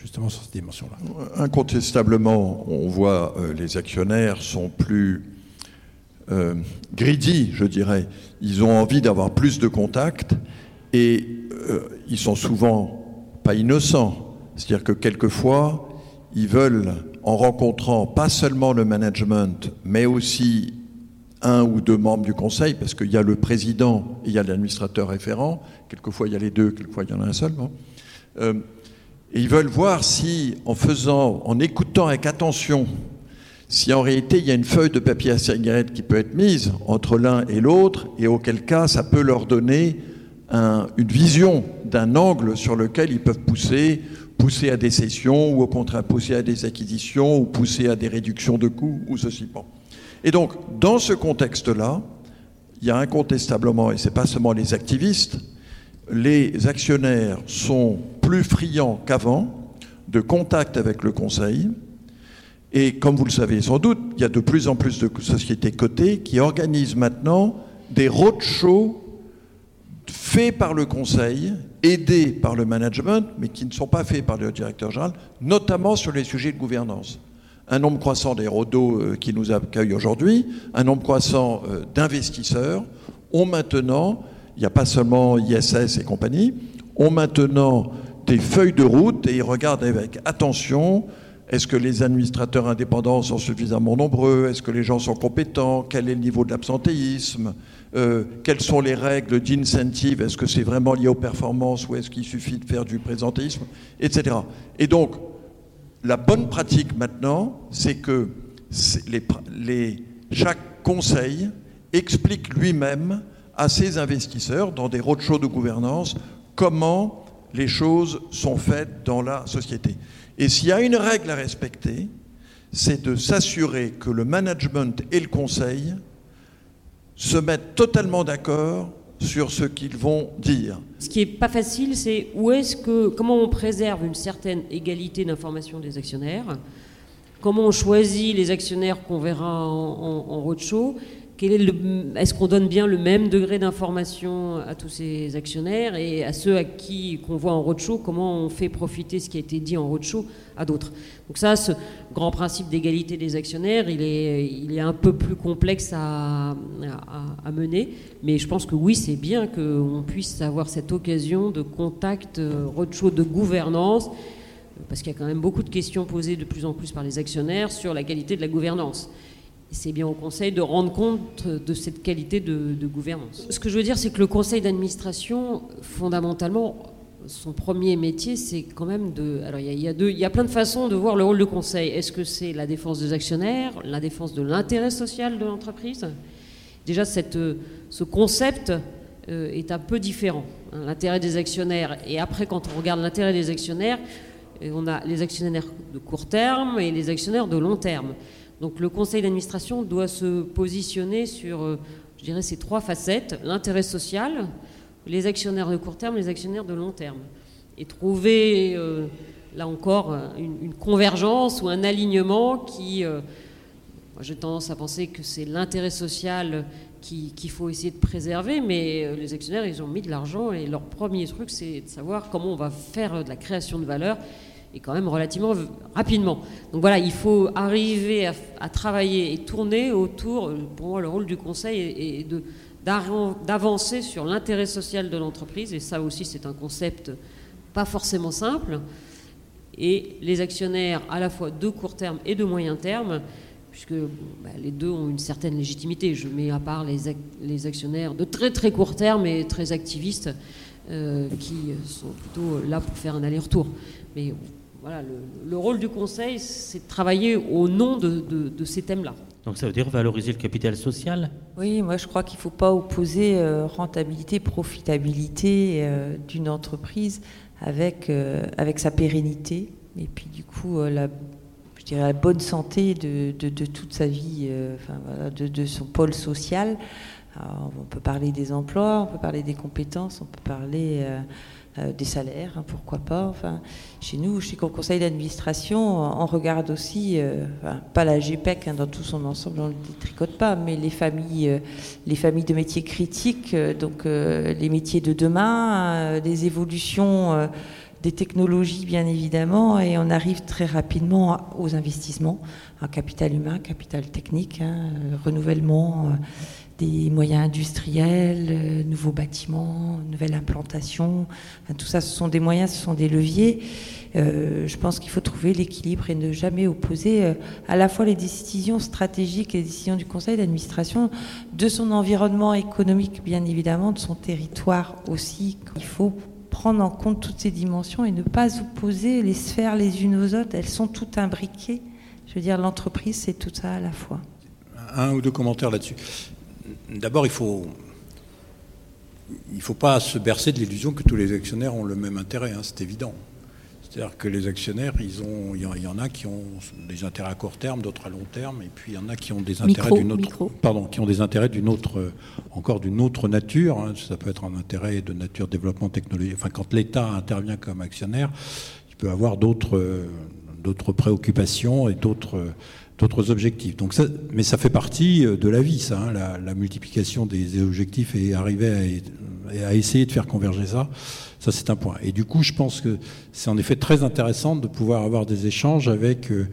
justement sur cette dimension-là. Incontestablement, on voit les actionnaires sont plus euh, greedy, je dirais. Ils ont envie d'avoir plus de contacts et euh, ils sont souvent pas innocents. C'est-à-dire que quelquefois, ils veulent, en rencontrant pas seulement le management, mais aussi un ou deux membres du conseil, parce qu'il y a le président et il y a l'administrateur référent, quelquefois il y a les deux, quelquefois il y en a un seul. Euh, et ils veulent voir si, en faisant, en écoutant avec attention si en réalité il y a une feuille de papier à cigarette qui peut être mise entre l'un et l'autre, et auquel cas ça peut leur donner une vision d'un angle sur lequel ils peuvent pousser, pousser à des cessions, ou au contraire pousser à des acquisitions, ou pousser à des réductions de coûts, ou ceci. pas. Et donc, dans ce contexte-là, il y a incontestablement, et ce n'est pas seulement les activistes, les actionnaires sont plus friands qu'avant de contact avec le Conseil, et comme vous le savez sans doute, il y a de plus en plus de sociétés cotées qui organisent maintenant des roadshows faits par le conseil, aidés par le management, mais qui ne sont pas faits par le directeur général, notamment sur les sujets de gouvernance. Un nombre croissant des rodos euh, qui nous accueillent aujourd'hui, un nombre croissant euh, d'investisseurs ont maintenant, il n'y a pas seulement ISS et compagnie, ont maintenant des feuilles de route et ils regardent avec attention est-ce que les administrateurs indépendants sont suffisamment nombreux Est-ce que les gens sont compétents Quel est le niveau de l'absentéisme euh, Quelles sont les règles d'incentive Est-ce que c'est vraiment lié aux performances ou est-ce qu'il suffit de faire du présentéisme Etc. Et donc, la bonne pratique maintenant, c'est que chaque conseil explique lui-même à ses investisseurs, dans des roadshows de gouvernance, comment les choses sont faites dans la société. Et s'il y a une règle à respecter, c'est de s'assurer que le management et le conseil se mettent totalement d'accord sur ce qu'ils vont dire. Ce qui n'est pas facile, c'est où est-ce que, comment on préserve une certaine égalité d'information des actionnaires, comment on choisit les actionnaires qu'on verra en, en roadshow, est-ce qu'on donne bien le même degré d'information à tous ces actionnaires et à ceux à qui qu'on voit en roadshow, comment on fait profiter ce qui a été dit en roadshow à d'autres? Donc ça, ce grand principe d'égalité des actionnaires, il est, un peu plus complexe à, à, mener, mais je pense que oui, c'est bien qu'on puisse avoir cette occasion de contact euh, roadshow de gouvernance parce qu'il y a quand même beaucoup de questions posées de plus en plus par les actionnaires sur la qualité de la gouvernance c'est bien au Conseil de rendre compte de cette qualité de, gouvernance. Ce que je veux dire, c'est que le Conseil d'administration, fondamentalement, son premier métier, c'est quand même de. Alors, il y, a, plein de façons de voir le rôle du Conseil. Est-ce que c'est la défense des actionnaires, la défense de l'intérêt social de l'entreprise? Déjà, cette, ce concept euh, est un peu différent. Hein, l'intérêt des actionnaires. Et après, quand on regarde l'intérêt des actionnaires, euh, on a les actionnaires de court terme et les actionnaires de long terme. Donc le conseil d'administration doit se positionner sur, euh, je dirais, ces trois facettes, l'intérêt social, les actionnaires de court terme, les actionnaires de long terme. Et trouver, euh, là encore, une, convergence ou un alignement qui... Euh, j'ai tendance à penser que c'est l'intérêt social qu'il faut essayer de préserver, mais les actionnaires, ils ont mis de l'argent et leur premier truc, c'est de savoir comment on va faire de la création de valeur et quand même relativement rapidement. Donc voilà, il faut arriver à, travailler et tourner autour, pour moi le rôle du conseil est, d'avancer sur l'intérêt social de l'entreprise, et ça aussi c'est un concept pas forcément simple, et les actionnaires à la fois de court terme et de moyen terme, puisque bah, les deux ont une certaine légitimité. Je mets à part les, les actionnaires de très très court terme et très activistes, euh, qui sont plutôt là pour faire un aller-retour. Mais voilà, le, rôle du Conseil, c'est de travailler au nom de, ces thèmes-là. Donc ça veut dire valoriser le capital social? Oui, moi je crois qu'il ne faut pas opposer euh, rentabilité, profitabilité euh, d'une entreprise avec, avec sa pérennité et puis du coup la, je dirais la bonne santé de, toute sa vie, enfin, de, son pôle social on peut parler des emplois, on peut parler des compétences, on peut parler euh, euh, des salaires, hein, pourquoi pas. Enfin, chez nous, chez le conseil d'administration, on regarde aussi, euh, pas la GPEC hein, dans tout son ensemble, on ne le détricote pas, mais les familles, les familles de métiers critiques, donc les métiers de demain, des évolutions des technologies bien évidemment, et on arrive très rapidement aux investissements, un capital humain, capital technique, hein, renouvellement des moyens industriels, euh, nouveaux bâtiments, nouvelle implantation. tout ça, ce sont des moyens, ce sont des leviers. Euh, je pense qu'il faut trouver l'équilibre et ne jamais opposer euh, à la fois les décisions stratégiques et les décisions du conseil d'administration de son environnement économique, bien évidemment, de son territoire aussi. Il faut prendre en compte toutes ces dimensions et ne pas opposer les sphères les unes aux autres. Elles sont toutes imbriquées. Je veux dire, l'entreprise, c'est tout ça à la fois. Un ou deux commentaires là-dessus. D'abord, il faut il faut pas se bercer de l'illusion que tous les actionnaires ont le même intérêt, hein, c'est évident. C'est-à-dire que les actionnaires, ils ont, il y en a qui ont des intérêts à court terme, d'autres à long terme, et puis il y en a qui ont des intérêts d'une autre, pardon, qui ont des intérêts d'une autre, encore d'une autre nature. Hein. Ça peut être un intérêt de nature développement technologique. Enfin, quand l'État intervient comme actionnaire, il peut avoir d'autres, d'autres préoccupations et d'autres d'autres objectifs. Donc ça, mais ça fait partie euh, de la vie, ça, hein, la, multiplication des objectifs et arriver à, à, essayer de faire converger ça. Ça, c'est un point. Et du coup, je pense que c'est en effet très intéressant de pouvoir avoir des échanges avec euh,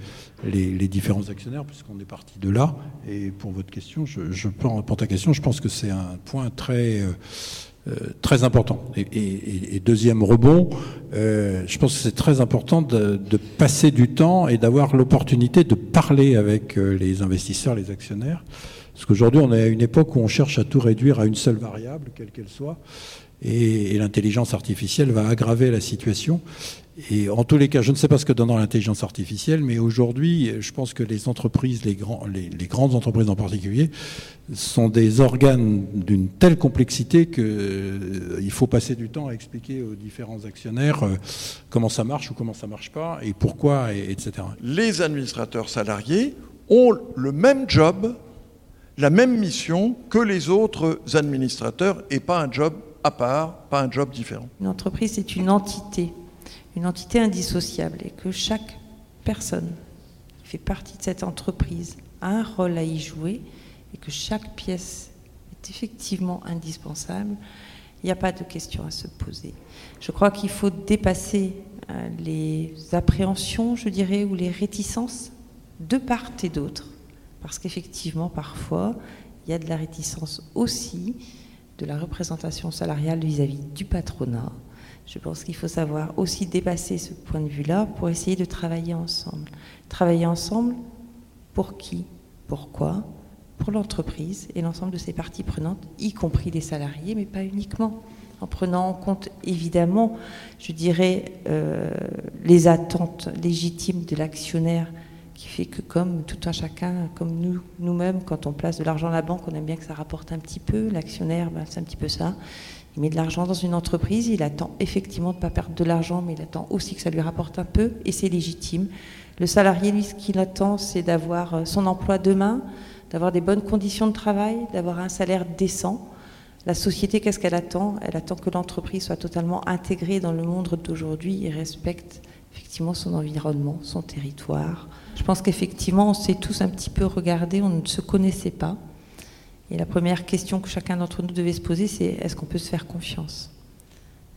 les, différents actionnaires, puisqu'on est parti de là. Et pour votre question, je, je pour ta question, je pense que c'est un point très euh, très important. Et, deuxième rebond, euh, je pense que c'est très important de, passer du temps et d'avoir l'opportunité de parler avec euh, les investisseurs, les actionnaires. Parce qu'aujourd'hui, on est à une époque où on cherche à tout réduire à une seule variable, quelle qu'elle soit, et, l'intelligence artificielle va aggraver la situation. Et en tous les cas, je ne sais pas ce que donnera l'intelligence artificielle, mais aujourd'hui, je pense que les entreprises, les, grands, les, grandes entreprises en particulier, sont des organes d'une telle complexité qu'il euh, faut passer du temps à expliquer aux différents actionnaires euh, comment ça marche ou comment ça marche pas et pourquoi, et, etc. Les administrateurs salariés ont le même job, la même mission que les autres administrateurs et pas un job à part, pas un job différent. Une entreprise, c'est une entité une entité indissociable et que chaque personne qui fait partie de cette entreprise a un rôle à y jouer et que chaque pièce est effectivement indispensable, il n'y a pas de question à se poser. Je crois qu'il faut dépasser euh, les appréhensions, je dirais, ou les réticences de part et d'autre, parce qu'effectivement, parfois, il y a de la réticence aussi de la représentation salariale vis à -vis du patronat, je pense qu'il faut savoir aussi dépasser ce point de vue-là pour essayer de travailler ensemble. Travailler ensemble pour qui Pourquoi Pour l'entreprise et l'ensemble de ses parties prenantes, y compris les salariés, mais pas uniquement. En prenant en compte évidemment, je dirais, euh, les attentes légitimes de l'actionnaire qui fait que comme tout un chacun, comme nous, nous-mêmes, quand on place de l'argent à la banque, on aime bien que ça rapporte un petit peu. L'actionnaire, ben, c'est un petit peu ça. Il met de l'argent dans une entreprise, il attend effectivement de ne pas perdre de l'argent, mais il attend aussi que ça lui rapporte un peu, et c'est légitime. Le salarié, lui, ce qu'il attend, c'est d'avoir euh, son emploi demain, d'avoir des bonnes conditions de travail, d'avoir un salaire décent. La société, qu'est-ce qu'elle attend? Elle attend que l'entreprise soit totalement intégrée dans le monde d'aujourd'hui et respecte effectivement son environnement, son territoire. Je pense qu'effectivement, on s'est tous un petit peu regardés, on ne se connaissait pas. Et la première question que chacun d'entre nous devait se poser, c'est est-ce qu'on peut se faire confiance?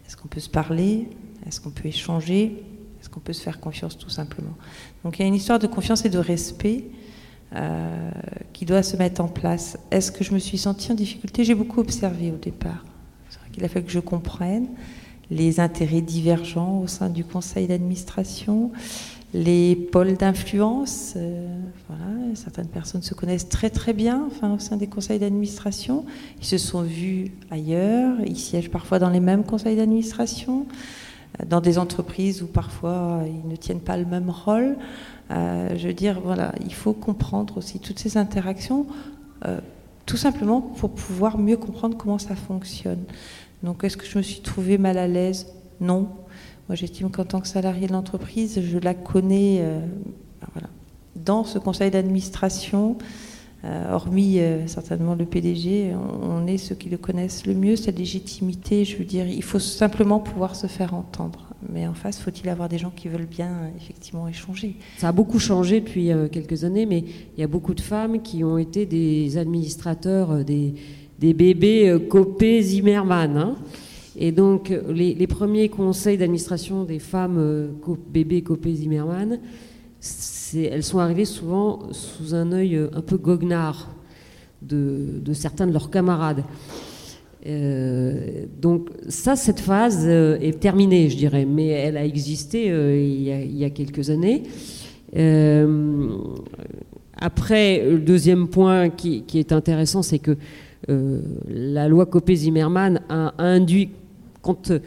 Est-ce qu'on peut se parler? Est-ce qu'on peut échanger? Est-ce qu'on peut se faire confiance tout simplement? Donc il y a une histoire de confiance et de respect euh, qui doit se mettre en place. Est-ce que je me suis sentie en difficulté? J'ai beaucoup observé au départ. Il a fallu que je comprenne les intérêts divergents au sein du conseil d'administration, les pôles d'influence. Euh, voilà, certaines personnes se connaissent très très bien enfin, au sein des conseils d'administration. Ils se sont vus ailleurs, ils siègent parfois dans les mêmes conseils d'administration, euh, dans des entreprises où parfois ils ne tiennent pas le même rôle. Euh, je veux dire, voilà, il faut comprendre aussi toutes ces interactions, tout simplement pour pouvoir mieux comprendre comment ça fonctionne. Donc est-ce que je me suis trouvée mal à l'aise? Non. Moi j'estime qu'en tant que salarié de l'entreprise, je la connais euh, ben dans ce conseil d'administration. Euh, hormis euh, certainement le PDG, on, est ceux qui le connaissent le mieux, cette légitimité. Je veux dire, il faut simplement pouvoir se faire entendre. Mais en face, faut-il avoir des gens qui veulent bien effectivement échanger? Ça a beaucoup changé depuis quelques années, mais il y a beaucoup de femmes qui ont été des administrateurs, des, des bébés euh, Copé Zimmerman. Hein. Et donc, les, premiers conseils d'administration des femmes euh, bébés Copé Zimmerman, elles sont arrivées souvent sous un œil euh, un peu goguenard de, certains de leurs camarades. donc ça, cette phase est terminée, je dirais, mais elle a existé il, y a, quelques années. après, le deuxième point qui est intéressant, c'est que euh, la loi Copé-Zimmermann a induit, quand, euh,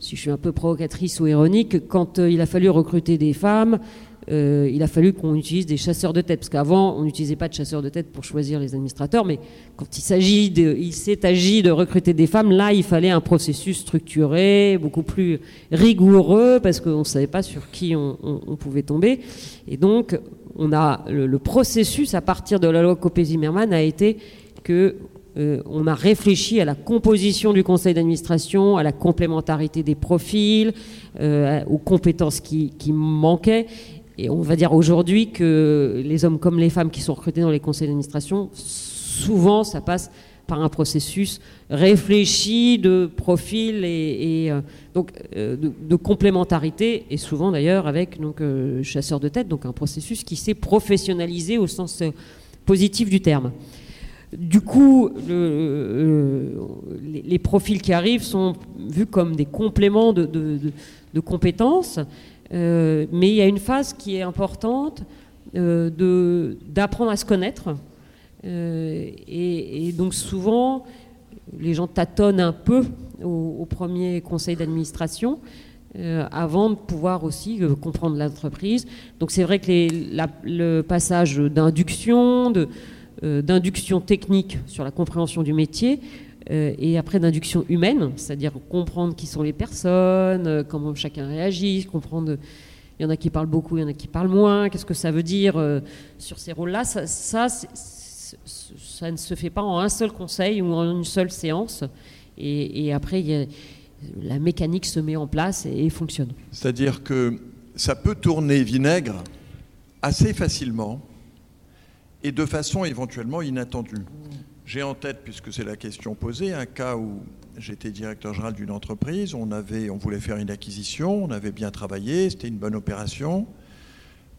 si je suis un peu provocatrice ou ironique, quand euh, il a fallu recruter des femmes, il a fallu qu'on utilise des chasseurs de tête, parce qu'avant, on n'utilisait pas de chasseurs de tête pour choisir les administrateurs, mais quand il s'est agi de recruter des femmes, là, il fallait un processus structuré, beaucoup plus rigoureux, parce qu'on ne savait pas sur qui on, pouvait tomber. Et donc, on a le, le, processus à partir de la loi Copé-Zimmermann a été que euh, on a réfléchi à la composition du conseil d'administration, à la complémentarité des profils, euh, aux compétences qui, manquaient. Et on va dire aujourd'hui que les hommes comme les femmes qui sont recrutés dans les conseils d'administration, souvent ça passe par un processus réfléchi de profil et, euh, donc de, complémentarité et souvent d'ailleurs avec donc chasseur de tête donc un processus qui s'est professionnalisé au sens positif du terme. Du coup, les, profils qui arrivent sont vus comme des compléments de, compétences, euh, mais il y a une phase qui est importante euh, d'apprendre à se connaître. Euh, et, donc souvent, les gens tâtonnent un peu au, premier conseil d'administration. avant de pouvoir aussi comprendre l'entreprise. Donc c'est vrai que le passage d'induction, de, euh, d'induction technique sur la compréhension du métier euh, et après d'induction humaine, c'est-à-dire comprendre qui sont les personnes, euh, comment chacun réagit, comprendre. Il y en a qui parlent beaucoup, il y en a qui parlent moins. Qu'est-ce que ça veut dire sur ces rôles-là ça, ça, ne se fait pas en un seul conseil ou en une seule séance. Et, après, la mécanique se met en place et fonctionne. C'est-à-dire que ça peut tourner vinaigre assez facilement et de façon éventuellement inattendue. J'ai en tête, puisque c'est la question posée, un cas où j'étais directeur général d'une entreprise, on, voulait faire une acquisition, on avait bien travaillé, c'était une bonne opération,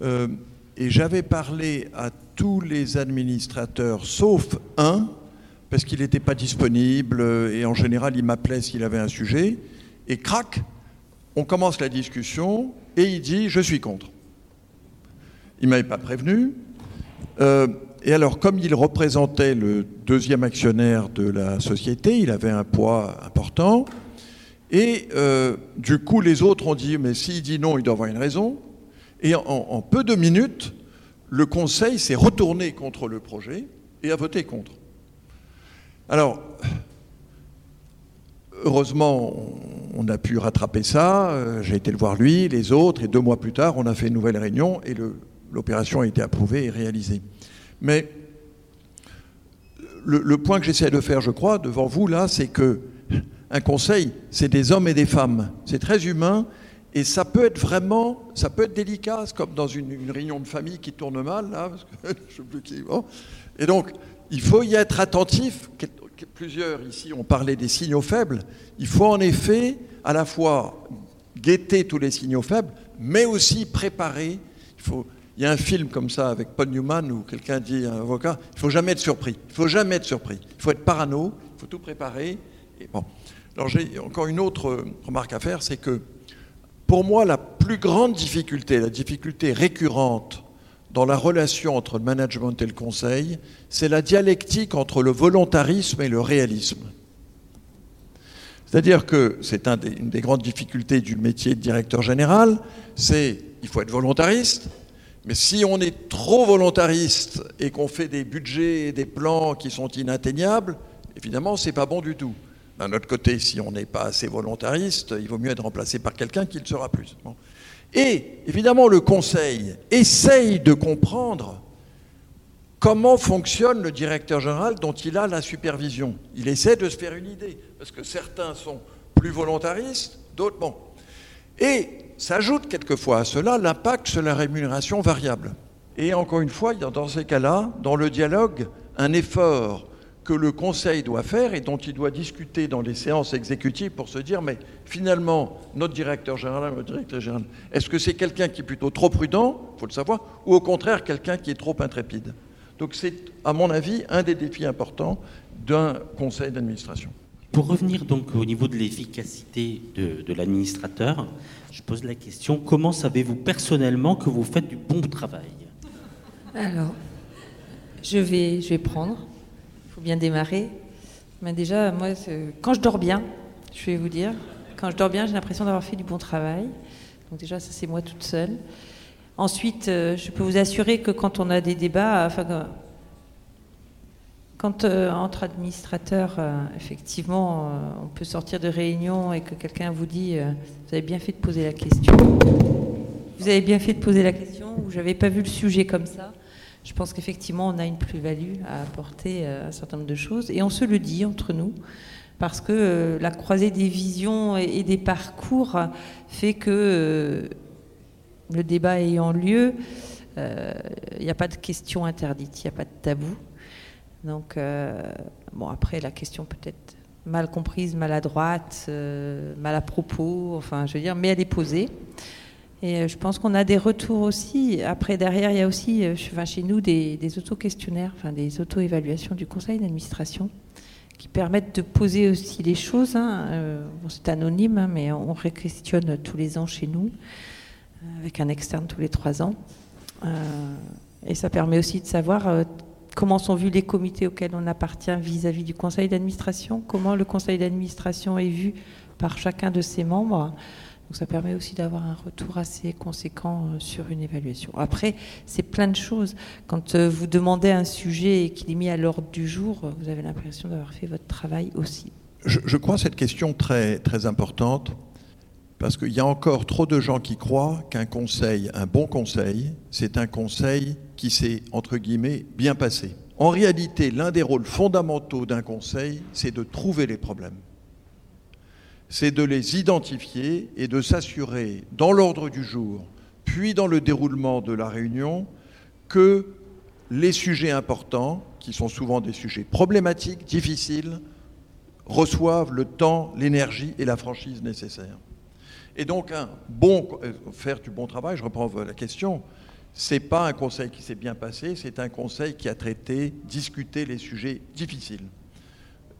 euh, et j'avais parlé à tous les administrateurs, sauf un, parce qu'il n'était pas disponible, et en général il m'appelait s'il avait un sujet, et crac, on commence la discussion, et il dit, je suis contre. Il ne m'avait pas prévenu, euh, et alors, comme il représentait le deuxième actionnaire de la société, il avait un poids important. Et euh, du coup, les autres ont dit, mais s'il dit non, il doit avoir une raison. Et en, peu de minutes, le Conseil s'est retourné contre le projet et a voté contre. Alors, heureusement, on a pu rattraper ça. Euh, j'ai été le voir lui, les autres, et deux mois plus tard, on a fait une nouvelle réunion et le, l'opération a été approuvée et réalisée. Mais le, point que j'essaie de faire, je crois, devant vous, là, c'est que un conseil, c'est des hommes et des femmes. C'est très humain et ça peut être vraiment, ça peut être délicat, comme dans une, réunion de famille qui tourne mal, là, parce que je sais plus qui. Et donc, il faut y être attentif. Plusieurs ici ont parlé des signaux faibles. Il faut en effet à la fois guetter tous les signaux faibles, mais aussi préparer. Il, faut, il y a un film comme ça avec Paul Newman où quelqu'un dit à un avocat, il faut jamais être surpris. Il faut jamais être surpris. Il faut être parano, il faut tout préparer. Bon. Alors j'ai encore une autre remarque à faire, c'est que pour moi, la plus grande difficulté, la difficulté récurrente dans la relation entre le management et le conseil, c'est la dialectique entre le volontarisme et le réalisme. C'est-à-dire que c'est une des grandes difficultés du métier de directeur général, c'est il faut être volontariste, mais si on est trop volontariste et qu'on fait des budgets et des plans qui sont inatteignables, évidemment, c'est pas bon du tout. D'un autre côté, si on n'est pas assez volontariste, il vaut mieux être remplacé par quelqu'un qui le sera plus. Et évidemment, le Conseil essaye de comprendre comment fonctionne le directeur général dont il a la supervision. Il essaie de se faire une idée, parce que certains sont plus volontaristes, d'autres bon. Et s'ajoute quelquefois à cela l'impact sur la rémunération variable. Et encore une fois, dans ces cas-là, dans le dialogue, un effort que le Conseil doit faire et dont il doit discuter dans les séances exécutives pour se dire, mais finalement, notre directeur général, notre directeur général, est-ce que c'est quelqu'un qui est plutôt trop prudent, il faut le savoir, ou au contraire quelqu'un qui est trop intrépide? Donc c'est, à mon avis, un des défis importants d'un conseil d'administration. Pour revenir donc au niveau de l'efficacité de, l'administrateur, je pose la question, comment savez-vous personnellement que vous faites du bon travail? Alors, je vais, je vais prendre bien démarrer. Mais déjà, moi, quand je dors bien, je vais vous dire, quand je dors bien, j'ai l'impression d'avoir fait du bon travail. Donc déjà, ça c'est moi toute seule. Ensuite, euh, je peux vous assurer que quand on a des débats, quand euh, entre administrateurs, euh, effectivement, on peut sortir de réunion et que quelqu'un vous dit, vous avez bien fait de poser la question. Vous avez bien fait de poser la question, ou j'avais pas vu le sujet comme ça je pense qu'effectivement, on a une plus-value à apporter à euh, un certain nombre de choses. Et on se le dit entre nous, parce que euh, la croisée des visions et des parcours fait que euh, le débat ayant lieu, il n'y a pas de questions interdites, il n'y a pas de tabou. Donc, bon, après, la question peut-être mal comprise, maladroite, mal à propos, enfin, je veux dire, mais elle est posée. Et euh, je pense qu'on a des retours aussi. Après, derrière, il y a aussi euh, enfin, chez nous des, auto-questionnaires, enfin, des auto-évaluations du conseil d'administration qui permettent de poser aussi les choses. Hein. Euh, c'est anonyme, hein, mais on réquestionne tous les ans chez nous, avec un externe tous les trois ans. et ça permet aussi de savoir comment sont vus les comités auxquels on appartient vis-à-vis -vis du conseil d'administration, comment le conseil d'administration est vu par chacun de ses membres? Donc ça permet aussi d'avoir un retour assez conséquent euh, sur une évaluation. Après, c'est plein de choses. Quand euh, vous demandez un sujet et qu'il est mis à l'ordre du jour, euh, vous avez l'impression d'avoir fait votre travail aussi. Je, je crois cette question très, très importante parce qu'il y a encore trop de gens qui croient qu'un conseil, un bon conseil, c'est un conseil qui s'est, entre guillemets, bien passé. En réalité, l'un des rôles fondamentaux d'un conseil, c'est de trouver les problèmes c'est de les identifier et de s'assurer, dans l'ordre du jour, puis dans le déroulement de la réunion, que les sujets importants, qui sont souvent des sujets problématiques, difficiles, reçoivent le temps, l'énergie et la franchise nécessaires. Et donc, un bon, euh, faire du bon travail, je reprends la question, c'est pas un conseil qui s'est bien passé, c'est un conseil qui a traité, discuté les sujets difficiles.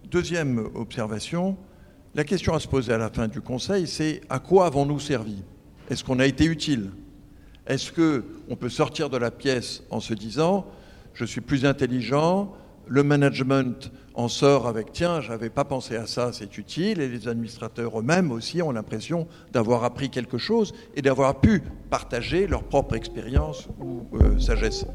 Deuxième observation, la question à se poser à la fin du Conseil, c'est à quoi avons-nous servi? Est-ce qu'on a été utile? Est-ce qu'on peut sortir de la pièce en se disant je suis plus intelligent, le management en sort avec tiens, j'avais pas pensé à ça, c'est utile, et les administrateurs eux-mêmes aussi ont l'impression d'avoir appris quelque chose et d'avoir pu partager leur propre expérience ou euh, sagesse.